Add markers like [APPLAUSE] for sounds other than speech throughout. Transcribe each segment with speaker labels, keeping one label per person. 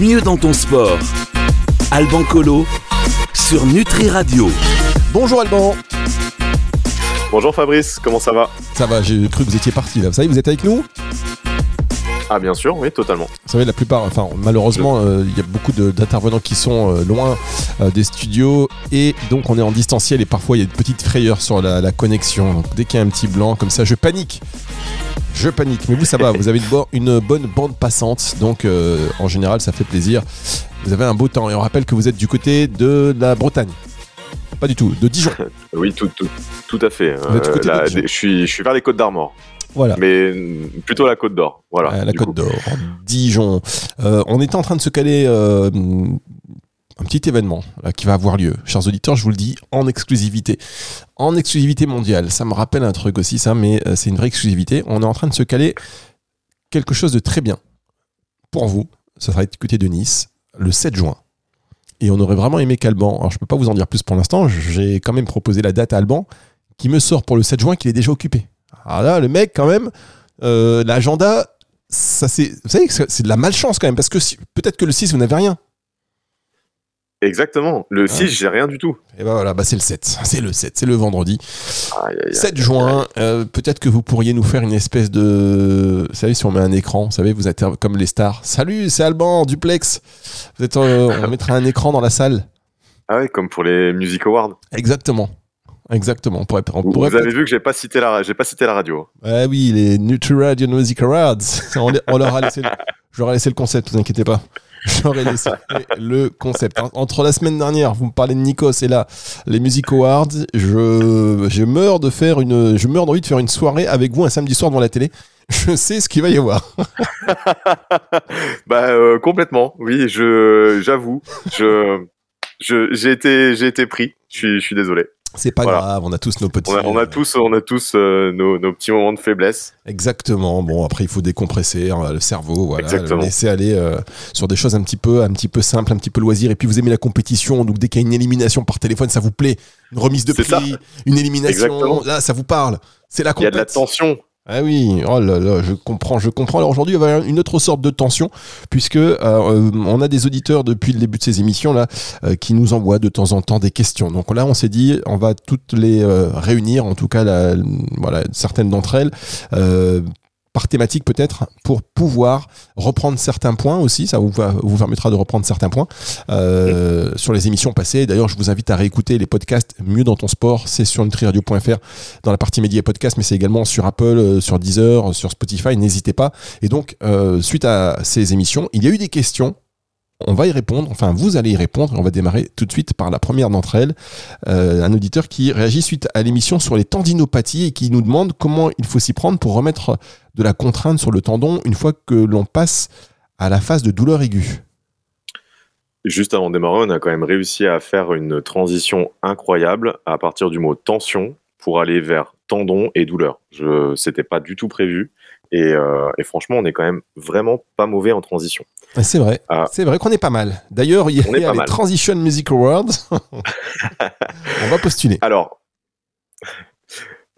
Speaker 1: Mieux dans ton sport. Alban Colo sur Nutri Radio.
Speaker 2: Bonjour Alban.
Speaker 3: Bonjour Fabrice, comment ça va?
Speaker 2: Ça va, j'ai cru que vous étiez parti là. Vous savez, vous êtes avec nous?
Speaker 3: Ah bien sûr, oui, totalement.
Speaker 2: Vous savez, la plupart, enfin malheureusement, euh, il y a beaucoup d'intervenants qui sont euh, loin euh, des studios et donc on est en distanciel et parfois il y a une petite frayeur sur la, la connexion. Donc dès qu'il y a un petit blanc comme ça, je panique. Je panique, mais vous ça va, vous avez une, bo- une bonne bande passante, donc en général ça fait plaisir. Vous avez un beau temps et on rappelle que vous êtes du côté de la Bretagne. Pas du tout, de Dijon. [LAUGHS]
Speaker 3: Oui, tout, tout, tout à fait. Là,
Speaker 2: Dijon.
Speaker 3: je, suis, je suis vers les Côtes d'Armor,
Speaker 2: Voilà.
Speaker 3: mais plutôt la Côte d'Or. Voilà.
Speaker 2: à la Côte d'Or, Dijon. Euh, on était en train de se caler euh, un petit événement là, qui va avoir lieu. Chers auditeurs, je vous le dis en exclusivité. En exclusivité mondiale. Ça me rappelle un truc aussi, ça, mais euh, c'est une vraie exclusivité. On est en train de se caler quelque chose de très bien pour vous. Ça sera côté de Nice, le 7 juin. Et on aurait vraiment aimé qu'Alban, alors je peux pas vous en dire plus pour l'instant, j'ai quand même proposé la date à Alban, qui me sort pour le 7 juin qu'il est déjà occupé. Alors là, le mec, quand même, euh, l'agenda, ça c'est, vous savez que c'est de la malchance quand même, parce que si- peut-être que le 6, vous n'avez rien.
Speaker 3: Exactement. Le 6, j'ai rien du tout.
Speaker 2: Et ben voilà, bah c'est le 7. [LAUGHS] C'est le 7, c'est le vendredi.
Speaker 3: Aïe, aïe, aïe.
Speaker 2: 7 juin, euh, peut-être que vous pourriez nous faire une espèce de. Vous savez, si on met un écran, vous savez, vous êtes comme les stars. Salut, c'est Alban, duplex. Vous êtes, euh, on [LAUGHS] mettra un écran dans la salle.
Speaker 3: Ah ouais, comme pour les Music Awards.
Speaker 2: Exactement. Exactement. On pourrait, on
Speaker 3: Vous,
Speaker 2: pourrait
Speaker 3: vous avez vu que j'ai pas cité la, j'ai pas cité la radio.
Speaker 2: Ah oui, les Nutri Radio Music Awards. [LAUGHS] On, leur a laissé, le- je leur ai laissé le concept, vous inquiétez pas. Ai laissé le concept. En- Entre la semaine dernière, vous me parlez de Nikos et là, les Music Awards, je, je meurs de faire une, je meurs d'envie de faire une soirée avec vous un samedi soir devant la télé. Je sais ce qu'il va y avoir. [LAUGHS]
Speaker 3: bah euh, complètement. Oui, je, j'avoue, je, je, j'ai été, j'ai été pris. Je suis, je suis désolé.
Speaker 2: C'est pas
Speaker 3: Voilà.
Speaker 2: grave, on a tous nos petits.
Speaker 3: On a, on a tous, on a tous euh, nos, nos petits moments de faiblesse.
Speaker 2: Exactement. Bon, après, il faut décompresser hein, le cerveau, voilà,
Speaker 3: Exactement.
Speaker 2: laisser aller euh, sur des choses un petit peu, un petit peu simples, un petit peu loisir. Et puis, vous aimez la compétition, donc dès qu'il y a une élimination par téléphone, ça vous plaît. Une remise de prix, une élimination,
Speaker 3: Exactement.
Speaker 2: là, ça vous parle. C'est la
Speaker 3: Il y a de la tension.
Speaker 2: Ah oui, oh là là, je comprends, je comprends. Alors aujourd'hui, il y avoir une autre sorte de tension, puisque euh, euh, on a des auditeurs depuis le début de ces émissions là euh, qui nous envoient de temps en temps des questions. Donc là, on s'est dit, on va toutes les réunir, en tout cas, voilà, certaines d'entre elles. Euh, par thématique peut-être pour pouvoir reprendre certains points aussi ça vous, permettra de reprendre certains points euh, sur les émissions passées d'ailleurs je vous invite à réécouter les podcasts mieux dans ton sport c'est sur nutriradio.fr dans la partie médias et podcasts, mais c'est également sur Apple, euh, sur Deezer, sur Spotify. N'hésitez pas. Et donc, euh, suite à ces émissions, il y a eu des questions. On va y répondre, enfin vous allez y répondre, et on va démarrer tout de suite par la première d'entre elles, Euh, un auditeur qui réagit suite à l'émission sur les tendinopathies et qui nous demande comment il faut s'y prendre pour remettre de la contrainte sur le tendon une fois que l'on passe à la phase de douleur aiguë.
Speaker 3: Juste avant de démarrer, on a quand même réussi à faire une transition incroyable à partir du mot tension pour aller vers tendon et douleur. Je, c'était pas du tout prévu. Et, euh, et franchement, on est quand même vraiment pas mauvais en transition.
Speaker 2: C'est vrai,
Speaker 3: Ah.
Speaker 2: c'est vrai qu'on est pas mal. D'ailleurs, il y a
Speaker 3: pas
Speaker 2: les
Speaker 3: mal.
Speaker 2: Transition Music Awards. [LAUGHS] on va postuler.
Speaker 3: Alors,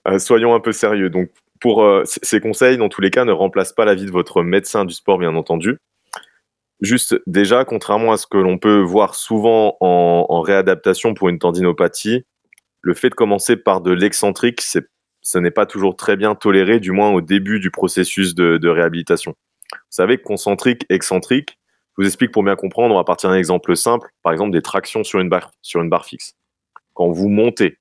Speaker 3: euh, soyons un peu sérieux. Donc, pour euh, ces conseils, dans tous les cas, ne remplacent pas l'avis de votre médecin du sport, bien entendu. Juste, déjà, contrairement à ce que l'on peut voir souvent en, en réadaptation pour une tendinopathie, le fait de commencer par de l'excentrique, c'est- ce n'est pas toujours très bien toléré, du moins au début du processus de, réhabilitation. Vous savez, concentrique, excentrique, je vous explique pour bien comprendre, on va partir d'un exemple simple, par exemple des tractions sur une barre, sur une barre fixe. Quand vous montez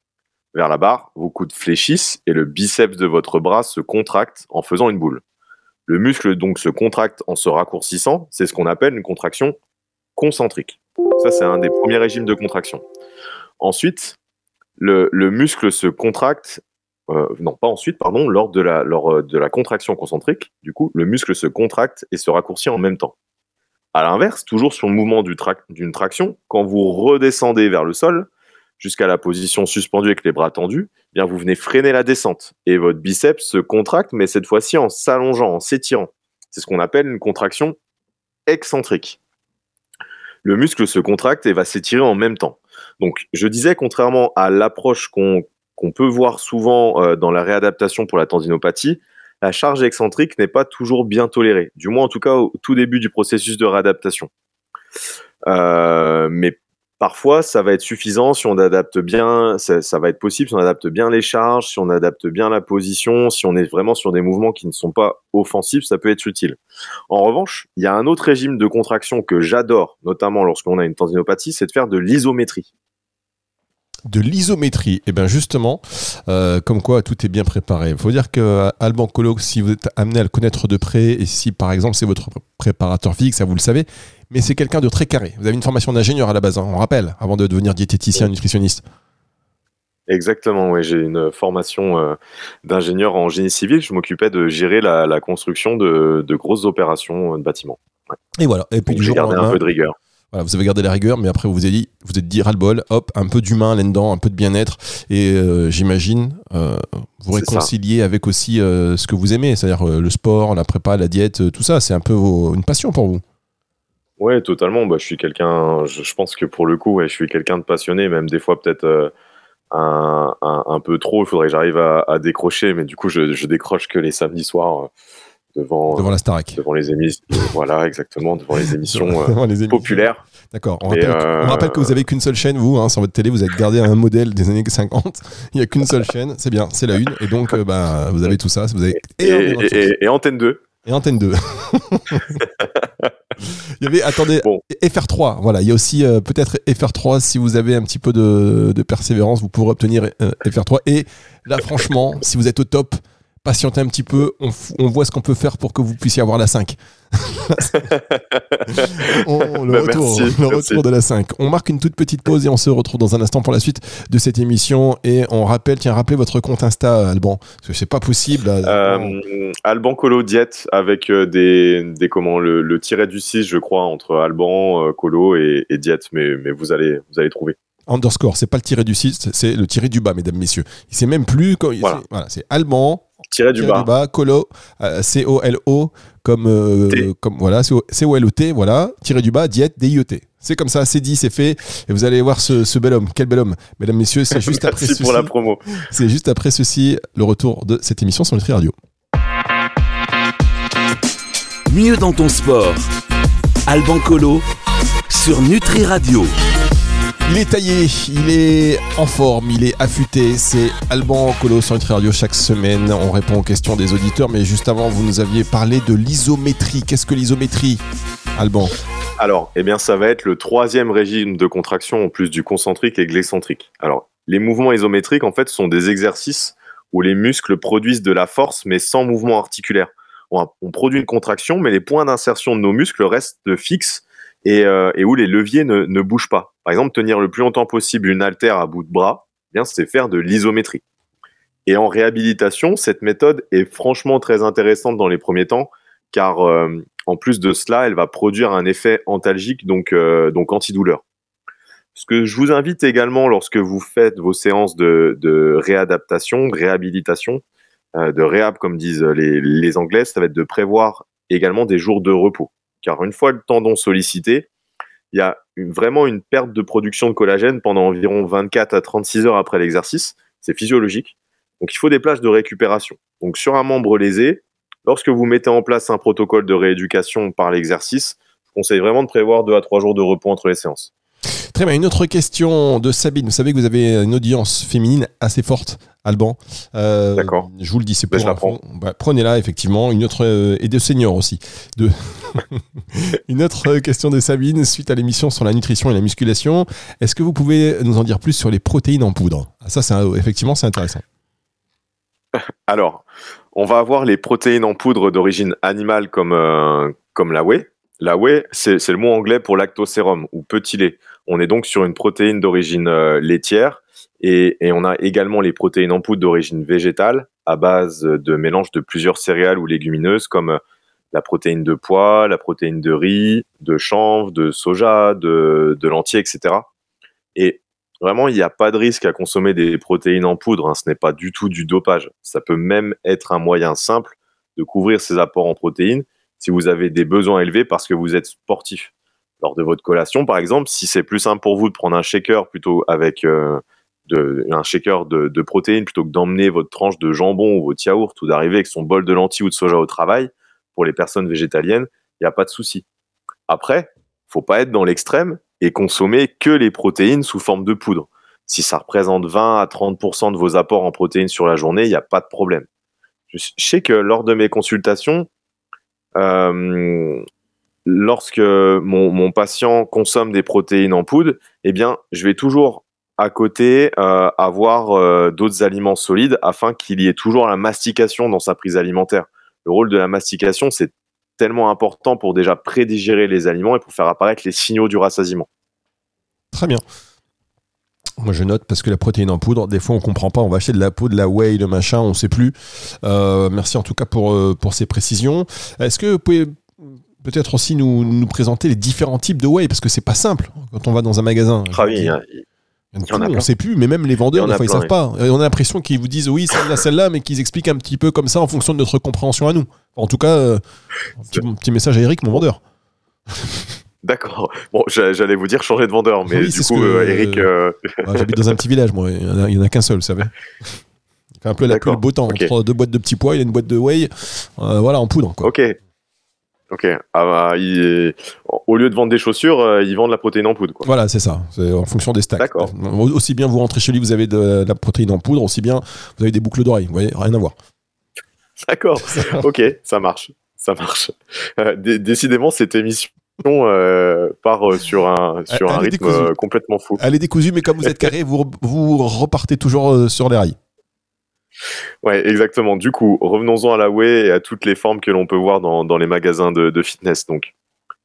Speaker 3: vers la barre, vos coudes fléchissent et le biceps de votre bras se contracte en faisant une boule. Le muscle donc se contracte en se raccourcissant, c'est ce qu'on appelle une contraction concentrique. Ça, c'est un des premiers régimes de contraction. Ensuite, le muscle se contracte, euh, non pas ensuite, pardon, lors de, la, lors euh, de la contraction concentrique, du coup, le muscle se contracte et se raccourcit en même temps. À l'inverse, toujours sur le mouvement d'une traction, quand vous redescendez vers le sol, jusqu'à la position suspendue avec les bras tendus, eh bien vous venez freiner la descente et votre biceps se contracte, mais cette fois-ci en s'allongeant, en s'étirant. C'est ce qu'on appelle une contraction excentrique. Le muscle se contracte et va s'étirer en même temps. Donc, je disais, contrairement à l'approche qu'on qu'on peut voir souvent euh, dans la réadaptation pour la tendinopathie, la charge excentrique n'est pas toujours bien tolérée, du moins en tout cas au tout début du processus de réadaptation. mais Parfois, ça va être suffisant si on adapte bien, ça, ça, va être possible si on adapte bien les charges, si on adapte bien la position, si on est vraiment sur des mouvements qui ne sont pas offensifs, ça peut être utile. En revanche, il y a un autre régime de contraction que j'adore, notamment lorsqu'on a une tendinopathie, c'est de faire de l'isométrie
Speaker 2: de l'isométrie. Et eh bien justement, euh, comme quoi tout est bien préparé. Il faut dire que Alban Colo, si vous êtes amené à le connaître de près, et si par exemple c'est votre préparateur physique, ça vous le savez, mais c'est quelqu'un de très carré. Vous avez une formation d'ingénieur à la base, hein, on rappelle, avant de devenir diététicien, nutritionniste.
Speaker 3: Exactement, oui. J'ai une formation euh, d'ingénieur en génie civil. Je m'occupais de gérer la, construction de, grosses opérations de bâtiments.
Speaker 2: Et voilà. Et puis du jour
Speaker 3: un peu de rigueur
Speaker 2: vous avez gardé la rigueur, mais après vous vous êtes dit, vous êtes dit ras-le-bol, hop, un peu d'humain là-dedans, un peu de bien-être, et euh, j'imagine euh, vous réconcilier avec aussi euh, ce que vous aimez, c'est-à-dire le sport, la prépa, la diète, tout ça, c'est un peu une passion pour vous.
Speaker 3: Ouais, totalement. Bah, je suis quelqu'un, je, pense que pour le coup, je suis quelqu'un de passionné, même des fois peut-être un, peu trop. Il faudrait que j'arrive à, décrocher, mais du coup, je, je décroche que les samedis soirs devant,
Speaker 2: devant la Starac.
Speaker 3: Devant les émissions, voilà, exactement, devant les [LAUGHS] émissions, euh, populaires.
Speaker 2: D'accord. On, rappelle que vous avez qu'une seule chaîne, vous, hein, sur votre télé, vous êtes gardé un modèle des années 50. Il n'y a qu'une seule chaîne, c'est bien, c'est la une. Et donc, euh, bah, vous avez tout ça. Vous avez
Speaker 3: et, Antenne 2.
Speaker 2: Et Antenne 2. [LAUGHS] il y avait, attendez, FR3. Voilà, il y a aussi euh, peut-être FR3. Si vous avez un petit peu de, de persévérance, vous pourrez obtenir FR3. Et là, franchement, si vous êtes au top, patientez un petit peu, on, voit ce qu'on peut faire pour que vous puissiez avoir la 5. [LAUGHS] le, bah, retour, de la 5. On marque une toute petite pause et on se retrouve dans un instant pour la suite de cette émission. Et on rappelle, tiens, rappelez votre compte Insta, Alban, parce que c'est pas possible.
Speaker 3: Euh, Alban Colo Diète avec euh, des, des comment le, tiret du 6, je crois, entre Alban, euh, Colo et, et Diète, mais, mais vous allez vous allez trouver
Speaker 2: underscore, c'est pas le tiré du 6, c'est le tiré du bas, mesdames, messieurs. Il sait même plus. Voilà, c'est allemand,
Speaker 3: tiré du, bas.
Speaker 2: colo, euh, C-O-L-O, comme, euh, comme voilà, C-O-L-O-T, voilà, tiré du bas, diète, D-I-E-T. C'est comme ça, c'est dit, c'est fait. Et vous allez voir ce, bel homme. Quel bel homme. Mesdames, messieurs, c'est juste [LAUGHS] après ceci.
Speaker 3: pour la promo.
Speaker 2: C'est juste après ceci, le retour de cette émission sur Nutri Radio.
Speaker 1: Mieux dans ton sport. Alban Colo sur Nutri Radio.
Speaker 2: Il est taillé, il est en forme, il est affûté. C'est Alban Colo sur Nutri Radio chaque semaine. On répond aux questions des auditeurs, mais juste avant, vous nous aviez parlé de l'isométrie. Qu'est-ce que l'isométrie, Alban?
Speaker 3: Alors, eh bien, ça va être le troisième régime de contraction en plus du concentrique et glycentrique. Alors, les mouvements isométriques, en fait, sont des exercices où les muscles produisent de la force, mais sans mouvement articulaire. On produit une contraction, mais les points d'insertion de nos muscles restent fixes euh, et, où les leviers ne, bougent pas. Par exemple, tenir le plus longtemps possible une haltère à bout de bras, eh c'est faire de l'isométrie. Et en réhabilitation, cette méthode est franchement très intéressante dans les premiers temps, car euh, en plus de cela, elle va produire un effet antalgique, donc, euh, donc antidouleur. Ce que je vous invite également lorsque vous faites vos séances de, réadaptation, de réhabilitation, de réhab comme disent les Anglais, ça va être de prévoir également des jours de repos car une fois le tendon sollicité, il y a vraiment une perte de production de collagène pendant environ 24 à 36 heures après l'exercice. C'est physiologique. Donc il faut des plages de récupération. Donc sur un membre lésé, lorsque vous mettez en place un protocole de rééducation par l'exercice, je conseille vraiment de prévoir 2 à 3 jours de repos entre les séances.
Speaker 2: Très bien. Une autre question de Sabine. Vous savez que vous avez une audience féminine assez forte, Alban.
Speaker 3: Euh, D'accord.
Speaker 2: Je vous le dis, c'est pour. Ben, bah, Prenez-la, effectivement. Une autre, euh, et de seniors aussi. De... [LAUGHS] une autre question de Sabine, suite à l'émission sur la nutrition et la musculation. Est-ce que vous pouvez nous en dire plus sur les protéines en poudre? Ah, Ça, c'est effectivement, c'est intéressant. [LAUGHS]
Speaker 3: Alors, on va avoir les protéines en poudre d'origine animale comme, euh, comme la whey. La whey, c'est le mot anglais pour lactosérum ou petit lait. On est donc sur une protéine d'origine euh, laitière et, on a également les protéines en poudre d'origine végétale à base de mélange de plusieurs céréales ou légumineuses comme la protéine de pois, la protéine de riz, de chanvre, de soja, de, lentilles, etc. Et vraiment, il n'y a pas de risque à consommer des protéines en poudre. Hein. Ce n'est pas du tout du dopage. Ça peut même être un moyen simple de couvrir ses apports en protéines si vous avez des besoins élevés parce que vous êtes sportif. Lors de votre collation, par exemple, si c'est plus simple pour vous de prendre un shaker plutôt avec euh, un shaker de, protéines plutôt que d'emmener votre tranche de jambon ou votre yaourt ou d'arriver avec son bol de lentilles ou de soja au travail, pour les personnes végétaliennes, il n'y a pas de souci. Après, faut pas être dans l'extrême et consommer que les protéines sous forme de poudre. Si ça représente 20 à 30% de vos apports en protéines sur la journée, il n'y a pas de problème. Je sais que lors de mes consultations, euh, lorsque mon, patient consomme des protéines en poudre, eh bien, je vais toujours à côté euh, avoir euh, d'autres aliments solides afin qu'il y ait toujours la mastication dans sa prise alimentaire. Le rôle de la mastication, c'est tellement important pour déjà prédigérer les aliments et pour faire apparaître les signaux du rassasiement.
Speaker 2: Très bien. Moi, je note parce que la protéine en poudre, des fois, on comprend pas. On va acheter de la poudre, de la whey, le machin, on sait plus. Euh, merci en tout cas pour, pour ces précisions. Est-ce que vous pouvez peut-être aussi nous, nous, présenter les différents types de whey? Parce que c'est pas simple quand on va dans un magasin.
Speaker 3: Ah oui,
Speaker 2: on ne sait plus, mais même les vendeurs, des fois, ils savent pas. on a l'impression qu'ils vous disent oui, celle-là, celle-là, mais qu'ils expliquent un petit peu comme ça en fonction de notre compréhension à nous. En tout cas, euh, petit, message à Eric, mon vendeur. [LAUGHS]
Speaker 3: D'accord. Bon, j'allais vous dire changer de vendeur, mais du coup, euh, Eric.
Speaker 2: Euh, j'habite dans un petit village, moi. Il n'y en a, qu'un seul, vous savez. [LAUGHS] Il fait un peu la pluie, le beau temps. Entre deux boîtes de petits pois, il y a une boîte de whey. voilà, en poudre. Quoi.
Speaker 3: Ok. Ok. Ah bah, Au lieu de vendre des chaussures, euh, ils vendent la protéine en poudre. Quoi.
Speaker 2: Voilà, c'est ça. C'est en fonction des stacks. D'accord. Aussi bien vous rentrez chez lui, vous avez de la protéine en poudre, aussi bien vous avez des boucles d'oreilles. Vous voyez, rien à voir. [LAUGHS]
Speaker 3: D'accord. [LAUGHS] ok, ça marche. Ça marche. Euh, décidément, cette émission euh, part sur un, sur un rythme complètement fou.
Speaker 2: Elle est décousue, mais comme vous êtes carré, vous, vous repartez toujours sur les rails.
Speaker 3: Ouais, exactement. Du coup, revenons-en à la whey et à toutes les formes que l'on peut voir dans, les magasins de, fitness. Donc,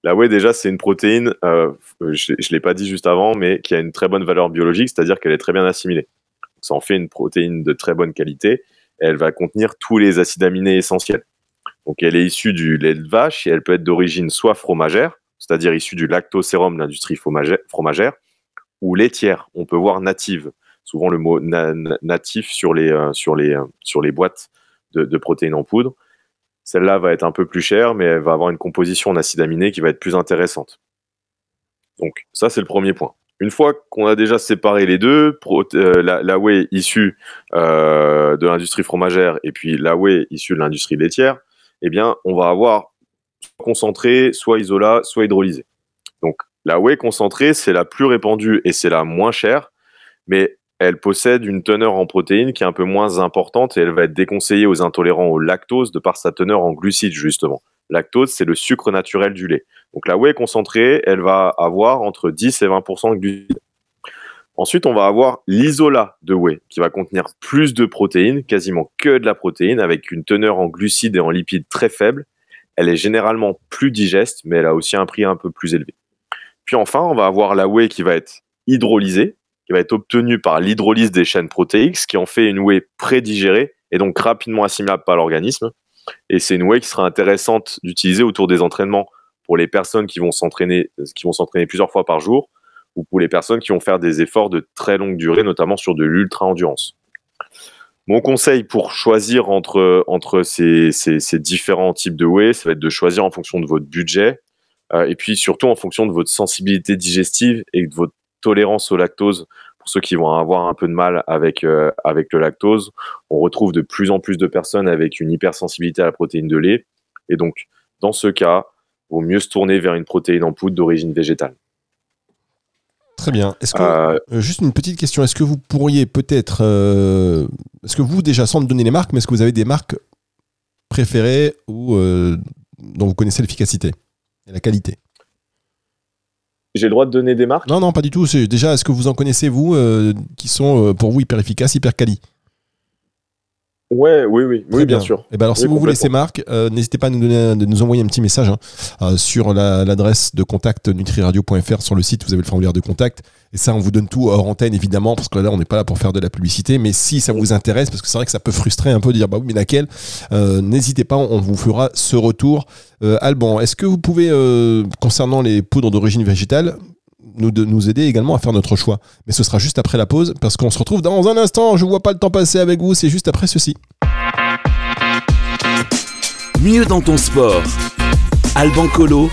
Speaker 3: la whey, déjà, c'est une protéine, euh, je ne l'ai pas dit juste avant, mais qui a une très bonne valeur biologique, c'est-à-dire qu'elle est très bien assimilée. Ça en fait une protéine de très bonne qualité. Elle va contenir tous les acides aminés essentiels. Donc, elle est issue du lait de vache et elle peut être d'origine soit fromagère, c'est-à-dire issue du lactosérum de l'industrie fromagère, ou laitière. On peut voir native souvent le mot natif sur les, euh, euh, boîtes de, protéines en poudre. Celle-là va être un peu plus chère, mais elle va avoir une composition en acides aminés qui va être plus intéressante. Donc ça, c'est le premier point. Une fois qu'on a déjà séparé les deux, euh, la, whey issue de l'industrie fromagère et puis la whey issue de l'industrie laitière, eh bien, on va avoir soit concentré, soit isolat, soit hydrolysé. Donc la whey concentrée, c'est la plus répandue et c'est la moins chère, mais elle possède une teneur en protéines qui est un peu moins importante et elle va être déconseillée aux intolérants au lactose de par sa teneur en glucides justement. Lactose, c'est le sucre naturel du lait. Donc la whey concentrée, elle va avoir entre 10 et 20% de glucides. Ensuite, on va avoir l'isolat de whey qui va contenir plus de protéines, quasiment que de la protéine, avec une teneur en glucides et en lipides très faible. Elle est généralement plus digeste, mais elle a aussi un prix un peu plus élevé. Puis enfin, on va avoir la whey qui va être hydrolysée, qui va être obtenu par l'hydrolyse des chaînes protéiques, ce qui en fait une whey prédigérée et donc rapidement assimilable par l'organisme. Et c'est une whey qui sera intéressante d'utiliser autour des entraînements pour les personnes qui vont s'entraîner, qui vont s'entraîner plusieurs fois par jour, ou pour les personnes qui vont faire des efforts de très longue durée, notamment sur de l'ultra endurance. Mon conseil pour choisir entre, entre ces, ces, différents types de whey, ça va être de choisir en fonction de votre budget, euh, et puis surtout en fonction de votre sensibilité digestive et de votre tolérance au lactose pour ceux qui vont avoir un peu de mal avec, euh, avec le lactose. On retrouve de plus en plus de personnes avec une hypersensibilité à la protéine de lait. Et donc, dans ce cas, il vaut mieux se tourner vers une protéine en poudre d'origine végétale.
Speaker 2: Très bien. Est-ce que, euh, euh, juste une petite question. Est-ce que vous pourriez peut-être. est-ce que vous, déjà, sans me donner les marques, mais est-ce que vous avez des marques préférées ou dont vous connaissez l'efficacité et la qualité?
Speaker 3: J'ai le droit de donner des marques
Speaker 2: Non, non, pas du tout. Déjà, est-ce que vous en connaissez, vous, euh, qui sont euh, pour vous hyper efficaces, hyper quali
Speaker 3: Ouais, oui, oui, oui, bien. sûr.
Speaker 2: Et eh ben alors, si vous voulez ces marques, euh, n'hésitez pas à nous, donner, de nous envoyer un petit message hein, sur l'adresse de contact nutriradio.fr sur le site. Vous avez le formulaire de contact. Et ça, on vous donne tout hors antenne, évidemment, parce que là, on n'est pas là pour faire de la publicité. Mais si ça vous intéresse, parce que c'est vrai que ça peut frustrer un peu de dire, bah oui, mais laquelle N'hésitez pas, on vous fera ce retour. Alban, est-ce que vous pouvez, concernant les poudres d'origine végétale, nous, nous aider également à faire notre choix? Mais ce sera juste après la pause, parce qu'on se retrouve dans un instant. Je vois pas le temps passer avec vous, c'est juste après ceci.
Speaker 1: Mieux dans ton sport. Alban Colo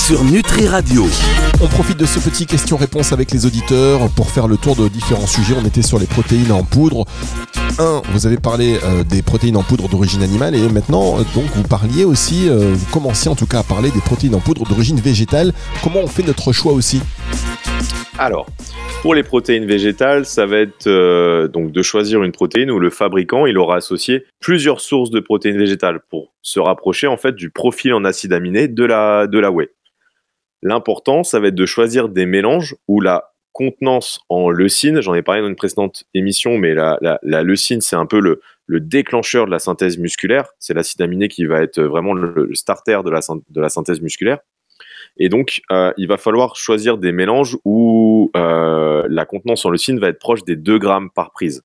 Speaker 1: sur Nutri Radio.
Speaker 2: On profite de ce petit question-réponse avec les auditeurs pour faire le tour de différents sujets. On était sur les protéines en poudre. Un, vous avez parlé euh, des protéines en poudre d'origine animale et maintenant, euh, donc, vous parliez aussi, euh, vous commenciez en tout cas à parler des protéines en poudre d'origine végétale. Comment on fait notre choix aussi?
Speaker 3: Alors, pour les protéines végétales, ça va être euh, donc de choisir une protéine où le fabricant il aura associé plusieurs sources de protéines végétales pour se rapprocher en fait du profil en acides aminés de la de la whey. L'important, ça va être de choisir des mélanges où la contenance en leucine, j'en ai parlé dans une précédente émission, mais la, leucine, c'est un peu le, le, déclencheur de la synthèse musculaire. C'est l'acide aminé qui va être vraiment le, starter de la, synthèse musculaire. Et donc, euh, il va falloir choisir des mélanges où euh, la contenance en leucine va être proche des 2 grammes par prise.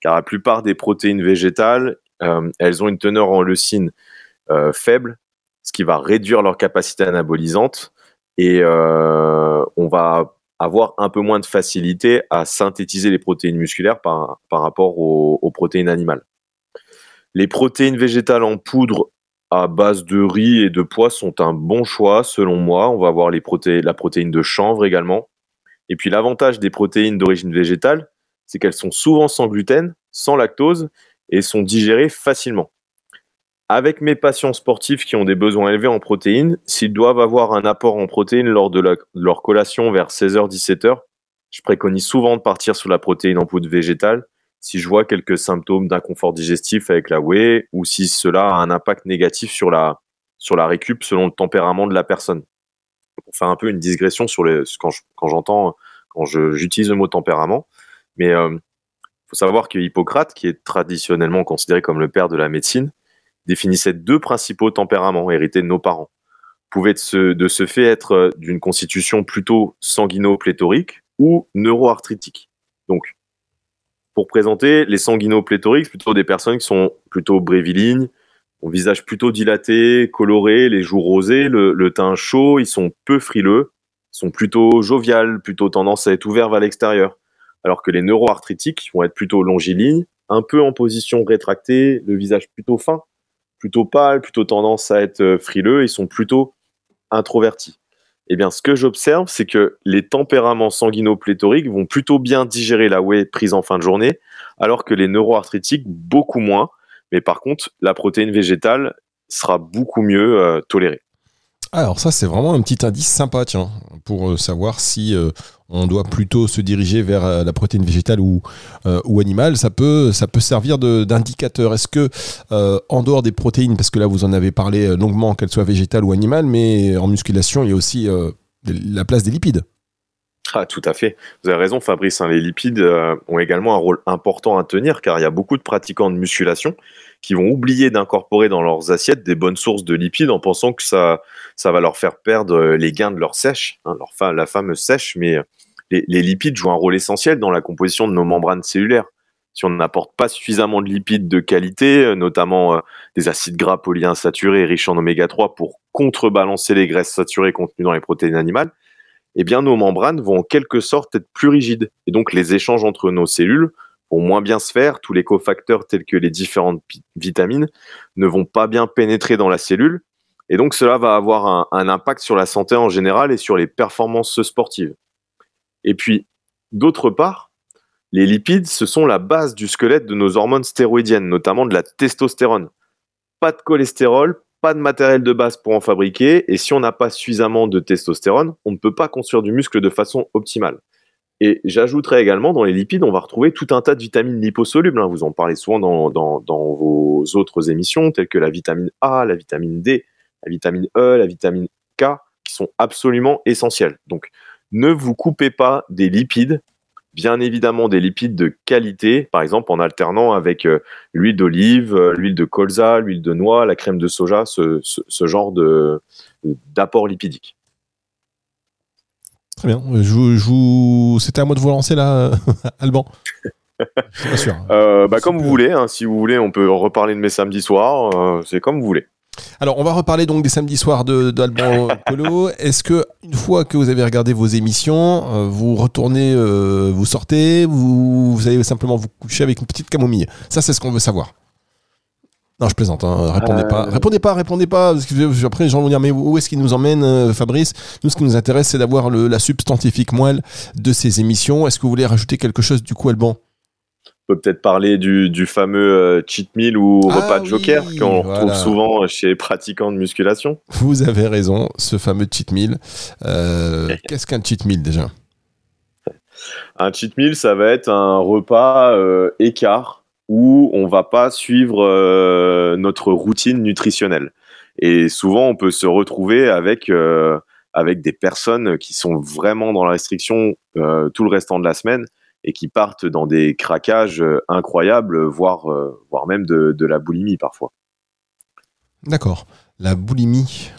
Speaker 3: Car la plupart des protéines végétales, euh, elles ont une teneur en leucine faible, ce qui va réduire leur capacité anabolisante. Et euh, on va avoir un peu moins de facilité à synthétiser les protéines musculaires par, rapport aux, protéines animales. Les protéines végétales en poudre à base de riz et de pois sont un bon choix selon moi. On va avoir la protéine de chanvre également. Et puis l'avantage des protéines d'origine végétale, c'est qu'elles sont souvent sans gluten, sans lactose et sont digérées facilement. Avec mes patients sportifs qui ont des besoins élevés en protéines, s'ils doivent avoir un apport en protéines lors de, leur collation vers 16h-17h, je préconise souvent de partir sur la protéine en poudre végétale si je vois quelques symptômes d'inconfort digestif avec la whey ou si cela a un impact négatif sur la, sur la récup selon le tempérament de la personne. Pour faire un peu une digression sur les, quand, quand j'entends, quand j'utilise le mot tempérament, mais il euh, faut savoir que Hippocrate, qui est traditionnellement considéré comme le père de la médecine, définissait deux principaux tempéraments hérités de nos parents. Pouvait de ce, fait être d'une constitution plutôt sanguino-pléthorique ou neuroarthritique. Donc, pour présenter les sanguinopléthoriques, plutôt des personnes qui sont plutôt brévilignes, au visage plutôt dilaté, coloré, les joues rosées, le, le, teint chaud, ils sont peu frileux, sont plutôt joviales, plutôt tendance à être ouverts vers l'extérieur. Alors que les neuroarthritiques vont être plutôt longilignes, un peu en position rétractée, le visage plutôt fin, plutôt pâle, plutôt tendance à être frileux, ils sont plutôt introvertis. Eh bien, ce que j'observe, c'est que les tempéraments sanguinopléthoriques vont plutôt bien digérer la whey prise en fin de journée, alors que les neuroarthritiques, beaucoup moins. Mais par contre, la protéine végétale sera beaucoup mieux euh, tolérée.
Speaker 2: Alors ça, c'est vraiment un petit indice sympa, tiens, pour euh, savoir si euh, on doit plutôt se diriger vers euh, la protéine végétale ou, animale. Ça peut, servir d'indicateur. Est-ce que, en dehors des protéines, parce que là, vous en avez parlé longuement, qu'elles soient végétales ou animales, mais en musculation, il y a aussi la place des lipides
Speaker 3: ah, tout à fait. Vous avez raison, Fabrice. Hein, les lipides ont également un rôle important à tenir car il y a beaucoup de pratiquants de musculation qui vont oublier d'incorporer dans leurs assiettes des bonnes sources de lipides en pensant que ça, ça va leur faire perdre les gains de leur sèche, hein, leur la fameuse sèche. Mais les, les, lipides jouent un rôle essentiel dans la composition de nos membranes cellulaires. Si on n'apporte pas suffisamment de lipides de qualité, notamment euh, des acides gras polyinsaturés riches en oméga 3 pour contrebalancer les graisses saturées contenues dans les protéines animales, eh bien nos membranes vont en quelque sorte être plus rigides. Et donc les échanges entre nos cellules vont moins bien se faire, tous les cofacteurs tels que les différentes vitamines ne vont pas bien pénétrer dans la cellule, et donc cela va avoir un, impact sur la santé en général et sur les performances sportives. Et puis, d'autre part, les lipides, ce sont la base du squelette de nos hormones stéroïdiennes, notamment de la testostérone. Pas de cholestérol, pas de matériel de base pour en fabriquer, et si on n'a pas suffisamment de testostérone, on ne peut pas construire du muscle de façon optimale. Et j'ajouterais également, dans les lipides, on va retrouver tout un tas de vitamines liposolubles. Hein. Vous en parlez souvent dans, vos autres émissions, telles que la vitamine A, la vitamine D, la vitamine E, la vitamine K, qui sont absolument essentielles. Donc, ne vous coupez pas des lipides bien évidemment des lipides de qualité, par exemple en alternant avec euh, l'huile d'olive, euh, l'huile de colza, l'huile de noix, la crème de soja, ce, ce, ce genre de, d'apport lipidique.
Speaker 2: Très bien. Je. C'était à moi de vous lancer là, [LAUGHS] Alban
Speaker 3: Je suis pas sûr. Euh, bah, comme vous voulez. Hein, si vous voulez, on peut reparler de mes samedis soirs. C'est comme vous voulez.
Speaker 2: Alors, on va reparler donc des samedis soirs d'Alban [COUGHS] Colo. Est-ce que une fois que vous avez regardé vos émissions, euh, vous retournez, euh, vous sortez, vous, vous allez simplement vous coucher avec une petite camomille? Ça, c'est ce qu'on veut savoir. Non, je plaisante. Hein. Répondez pas. Répondez pas, répondez pas. Parce que après, les gens vont dire mais où est-ce qu'il nous emmène, Fabrice? Nous, ce qui nous intéresse, c'est d'avoir la substantifique moelle de ces émissions. Est-ce que vous voulez rajouter quelque chose du coup, Alban?
Speaker 3: Peut peut-être parler du, fameux euh, cheat meal ou ah repas de joker qu'on retrouve souvent chez les pratiquants de musculation.
Speaker 2: Vous avez raison, ce fameux cheat meal. Euh, [LAUGHS] qu'est-ce qu'un cheat meal déjà?
Speaker 3: Un cheat meal, ça va être un repas euh, écart où on va pas suivre notre routine nutritionnelle. Et souvent, on peut se retrouver avec avec des personnes qui sont vraiment dans la restriction tout le restant de la semaine et qui partent dans des craquages euh, incroyables, voire, euh, voire même de, la boulimie parfois.
Speaker 2: D'accord. La boulimie,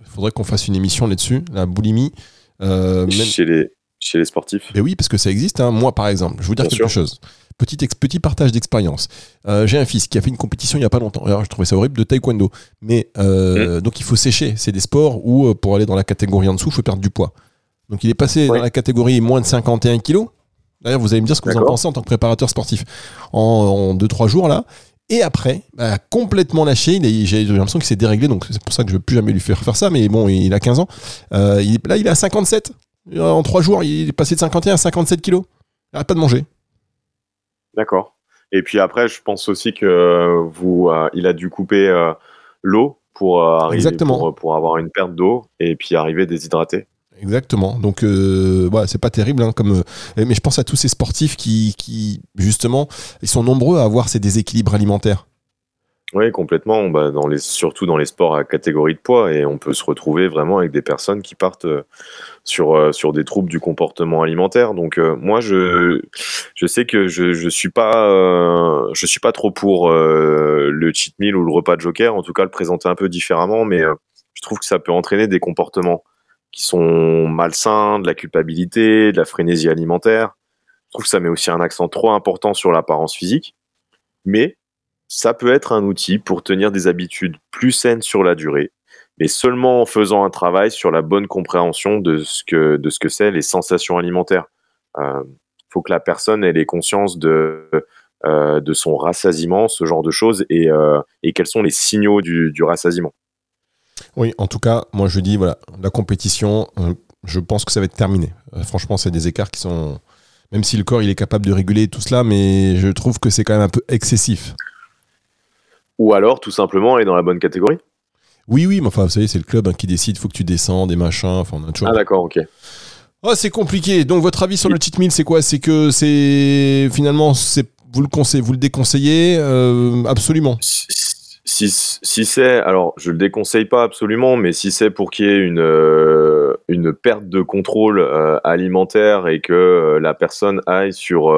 Speaker 2: il faudrait qu'on fasse une émission là-dessus. La boulimie.
Speaker 3: Euh, chez, les, chez les sportifs.
Speaker 2: Mais oui, parce que ça existe. Hein. Moi, par exemple, je vais vous dire quelque chose. Petit, petit partage d'expérience. J'ai un fils qui a fait une compétition il n'y a pas longtemps. Alors, je trouvais ça horrible de taekwondo. Mais mmh. donc, il faut sécher. C'est des sports où, pour aller dans la catégorie en dessous, il faut perdre du poids. Donc, il est passé dans la catégorie moins de 51 kilos. D'ailleurs, vous allez me dire ce que vous en pensez en tant que préparateur sportif en 2-3 jours là. Et après, bah, complètement lâché, j'ai l'impression qu'il s'est déréglé, donc c'est pour ça que je ne veux plus jamais lui faire faire ça, mais bon, il a 15 ans. Euh, il, là, il est à 57. En 3 jours, il est passé de 51 à 57 kilos. Il n'arrête pas de manger.
Speaker 3: D'accord. Et puis après, je pense aussi que vous, euh, il a dû couper euh, l'eau pour, arriver, pour, pour, avoir une perte d'eau et puis arriver déshydraté.
Speaker 2: Exactement. Donc, euh, c'est pas terrible. Hein, comme, euh, mais je pense à tous ces sportifs qui, qui, justement, ils sont nombreux à avoir ces déséquilibres alimentaires.
Speaker 3: Oui, complètement. Bah, dans les, surtout dans les sports à catégorie de poids. Et on peut se retrouver vraiment avec des personnes qui partent euh, sur, sur des troubles du comportement alimentaire. Donc, moi, je, je sais que je je suis, pas, suis pas trop pour le cheat meal ou le repas de joker. En tout cas, le présenter un peu différemment. Mais je trouve que ça peut entraîner des comportements qui sont malsains, de la culpabilité, de la frénésie alimentaire. Je trouve que ça met aussi un accent trop important sur l'apparence physique. Mais ça peut être un outil pour tenir des habitudes plus saines sur la durée, mais seulement en faisant un travail sur la bonne compréhension de ce que de ce que c'est les sensations alimentaires. Il euh, faut que la personne ait les consciences de euh, de son rassasiement, ce genre de choses, et, euh, et quels sont les signaux du, du rassasiement.
Speaker 2: Oui, en tout cas, moi je dis, voilà, la compétition, euh, je pense que ça va être terminé. Euh, franchement, c'est des écarts qui sont. Même si le corps il est capable de réguler tout cela, mais je trouve que c'est quand même un peu excessif.
Speaker 3: Ou alors, tout simplement, aller dans la bonne catégorie
Speaker 2: Oui, oui, mais enfin, vous savez, c'est le club hein, qui décide, il faut que tu descends, des machins, enfin, on a
Speaker 3: toujours... Ah, d'accord, ok.
Speaker 2: Oh, c'est compliqué. Donc, votre avis sur le cheat meal, c'est quoi? C'est que c'est finalement, c'est vous le conseillez, vous le déconseillez euh, absolument
Speaker 3: si, si c'est, alors je le déconseille pas absolument, mais si c'est pour qu'il y ait une, euh, une perte de contrôle euh, alimentaire et que euh, la personne aille sur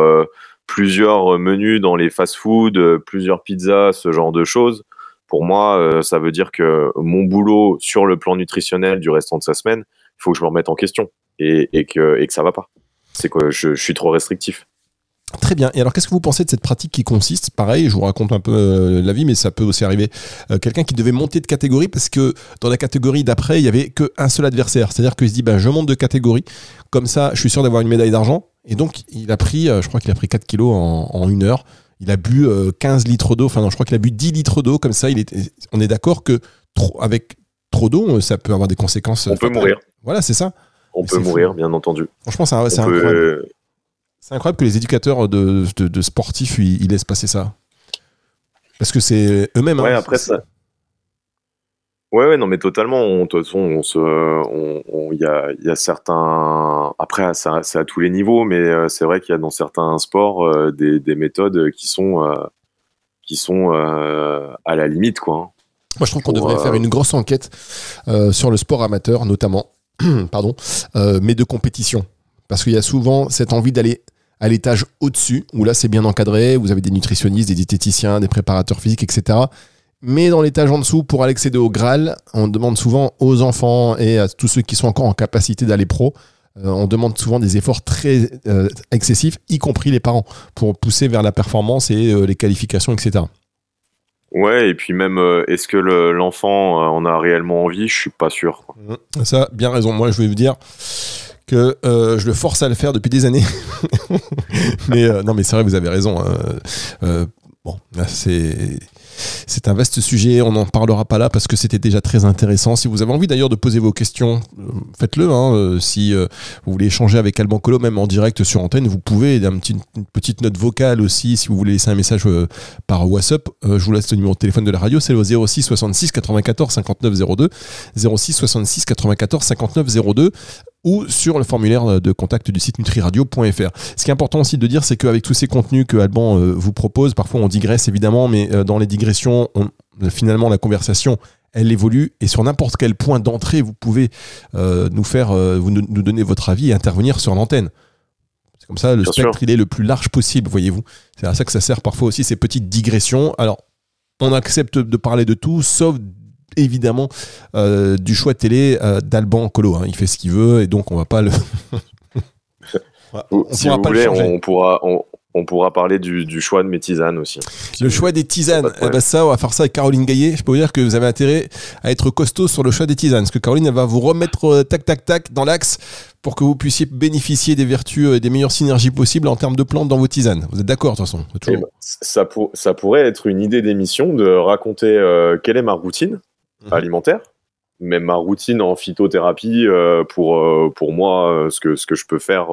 Speaker 3: plusieurs menus dans les fast-food, plusieurs pizzas, ce genre de choses, pour moi, ça veut dire que mon boulot sur le plan nutritionnel du restant de sa semaine, il faut que je me remette en question et, et, que, et que ça va pas. C'est que je, je suis trop restrictif.
Speaker 2: Très bien. Et alors, qu'est-ce que vous pensez de cette pratique qui consiste Pareil, je vous raconte un peu euh, la vie, mais ça peut aussi arriver. Euh, quelqu'un qui devait monter de catégorie parce que dans la catégorie d'après, il y avait qu'un seul adversaire. C'est-à-dire qu'il se dit, ben, je monte de catégorie. Comme ça, je suis sûr d'avoir une médaille d'argent. Et donc, il a pris, euh, je crois qu'il a pris 4 kilos en, une heure. Il a bu 15 litres d'eau. Enfin, non, je crois qu'il a bu 10 litres d'eau. Comme ça, il est, on est d'accord que trop, avec trop d'eau, ça peut avoir des conséquences.
Speaker 3: On peut mourir.
Speaker 2: Voilà, c'est ça.
Speaker 3: On peut mourir, bien entendu.
Speaker 2: Franchement, c'est incroyable. C'est incroyable que les éducateurs de, de, sportifs ils, laissent passer ça. Parce que c'est eux-mêmes.
Speaker 3: Ouais, hein, après ça. Ouais, ouais, non, mais totalement. De toute façon, on se, y a, y a, certains. Après, c'est à, tous les niveaux, mais euh, c'est vrai qu'il y a dans certains sports euh, des, des, méthodes qui sont, euh, qui sont à la limite, quoi. Hein.
Speaker 2: Moi, je trouve qu'on devrait faire une grosse enquête sur le sport amateur, notamment, [CLEARS THROAT] pardon, mais de compétition, parce qu'il y a souvent cette envie d'aller à l'étage au-dessus, où là c'est bien encadré, vous avez des nutritionnistes, des diététiciens, des préparateurs physiques, etc. Mais dans l'étage en dessous, pour accéder au Graal, on demande souvent aux enfants et à tous ceux qui sont encore en capacité d'aller pro, euh, on demande souvent des efforts très euh, excessifs, y compris les parents, pour pousser vers la performance et euh, les qualifications, etc.
Speaker 3: Ouais, et puis même, est-ce que l'enfant en a réellement envie? Je suis pas sûr.
Speaker 2: Mmh. Ça, bien raison. Moi, je vais vous dire, que euh, je le force à le faire depuis des années. [LAUGHS] mais euh, non, mais c'est vrai, vous avez raison. Hein. Euh, bon, c'est c'est un vaste sujet. On n'en parlera pas là parce que c'était déjà très intéressant. Si vous avez envie d'ailleurs de poser vos questions, faites-le. Hein. Si vous voulez échanger avec Alban Colo, même en direct sur antenne, vous pouvez. Une petite note vocale aussi, si vous voulez laisser un message par WhatsApp. je vous laisse le numéro de téléphone de la radio, c'est le 06 66 94 59 02. 06 66 94 59 02 ou sur le formulaire de contact du site nutriradio.fr. Ce qui est important aussi de dire, c'est qu'avec tous ces contenus que Alban euh, vous propose, parfois on digresse évidemment, mais euh, dans les digressions, finalement la conversation elle évolue et sur n'importe quel point d'entrée, vous pouvez euh, nous faire, vous nous, donner votre avis et intervenir sur l'antenne. C'est comme ça, le spectre, il est le plus large possible, voyez-vous. C'est à ça que ça sert parfois aussi, ces petites digressions. Alors, on accepte de parler de tout, sauf évidemment euh, du choix télé euh, d'Alban Colo. Hein. Il fait ce qu'il veut et donc on va pas le. [LAUGHS]
Speaker 3: on si vous voulez, on pourra, on, pourra parler du, choix de mes tisanes aussi.
Speaker 2: Le choix des tisanes, eh ben ça, on va faire ça avec Caroline Gaillet. Je peux vous dire que vous avez intérêt à être costaud sur le choix des tisanes, parce que Caroline, elle va vous remettre euh, tac tac tac dans l'axe pour que vous puissiez bénéficier des vertus et des meilleures synergies possibles en termes de plantes dans vos tisanes. Vous êtes d'accord de toute façon
Speaker 3: eh ben, ça, ça, pourrait être une idée d'émission de raconter quelle est ma routine Mhm. alimentaire, même ma routine en phytothérapie euh, pour, euh, pour moi, euh, ce, que, ce que je peux faire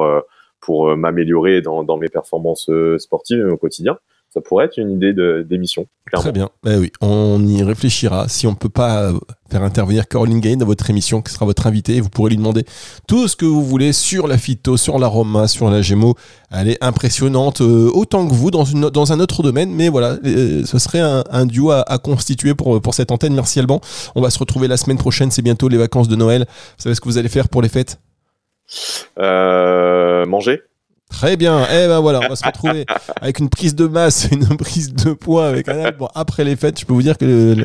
Speaker 3: pour m'améliorer dans, dans, mes performances sportives au quotidien ça pourrait être une idée d'émission.
Speaker 2: Très bien. Ben oui, on y réfléchira. Si on ne peut pas faire intervenir Caroline Gain dans votre émission, qui sera votre invitée, vous pourrez lui demander tout ce que vous voulez sur la phyto, sur l'aroma, sur la gémeaux. Elle est impressionnante, euh, autant que vous, dans, une, dans un autre domaine. Mais voilà, euh, ce serait un, duo à, constituer pour, pour cette antenne. Merci Alban. On va se retrouver la semaine prochaine. C'est bientôt les vacances de Noël. Vous savez ce que vous allez faire pour les fêtes?
Speaker 3: Euh, Manger.
Speaker 2: Très bien. Eh ben voilà, on va se retrouver avec une prise de masse, [LAUGHS] une prise de poids avec un album après les fêtes. Je peux vous dire que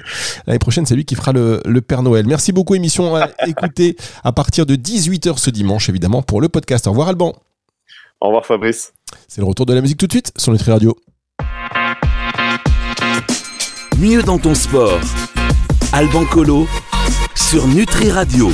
Speaker 2: l'année prochaine, c'est lui qui fera le, Père Noël. Merci beaucoup, émission à écouter à partir de 18h ce dimanche, évidemment, pour le podcast. Au revoir, Alban.
Speaker 3: Au revoir, Fabrice.
Speaker 2: C'est le retour de la musique tout de suite sur Nutri Radio.
Speaker 1: Mieux dans ton sport. Alban Colo sur Nutri Radio.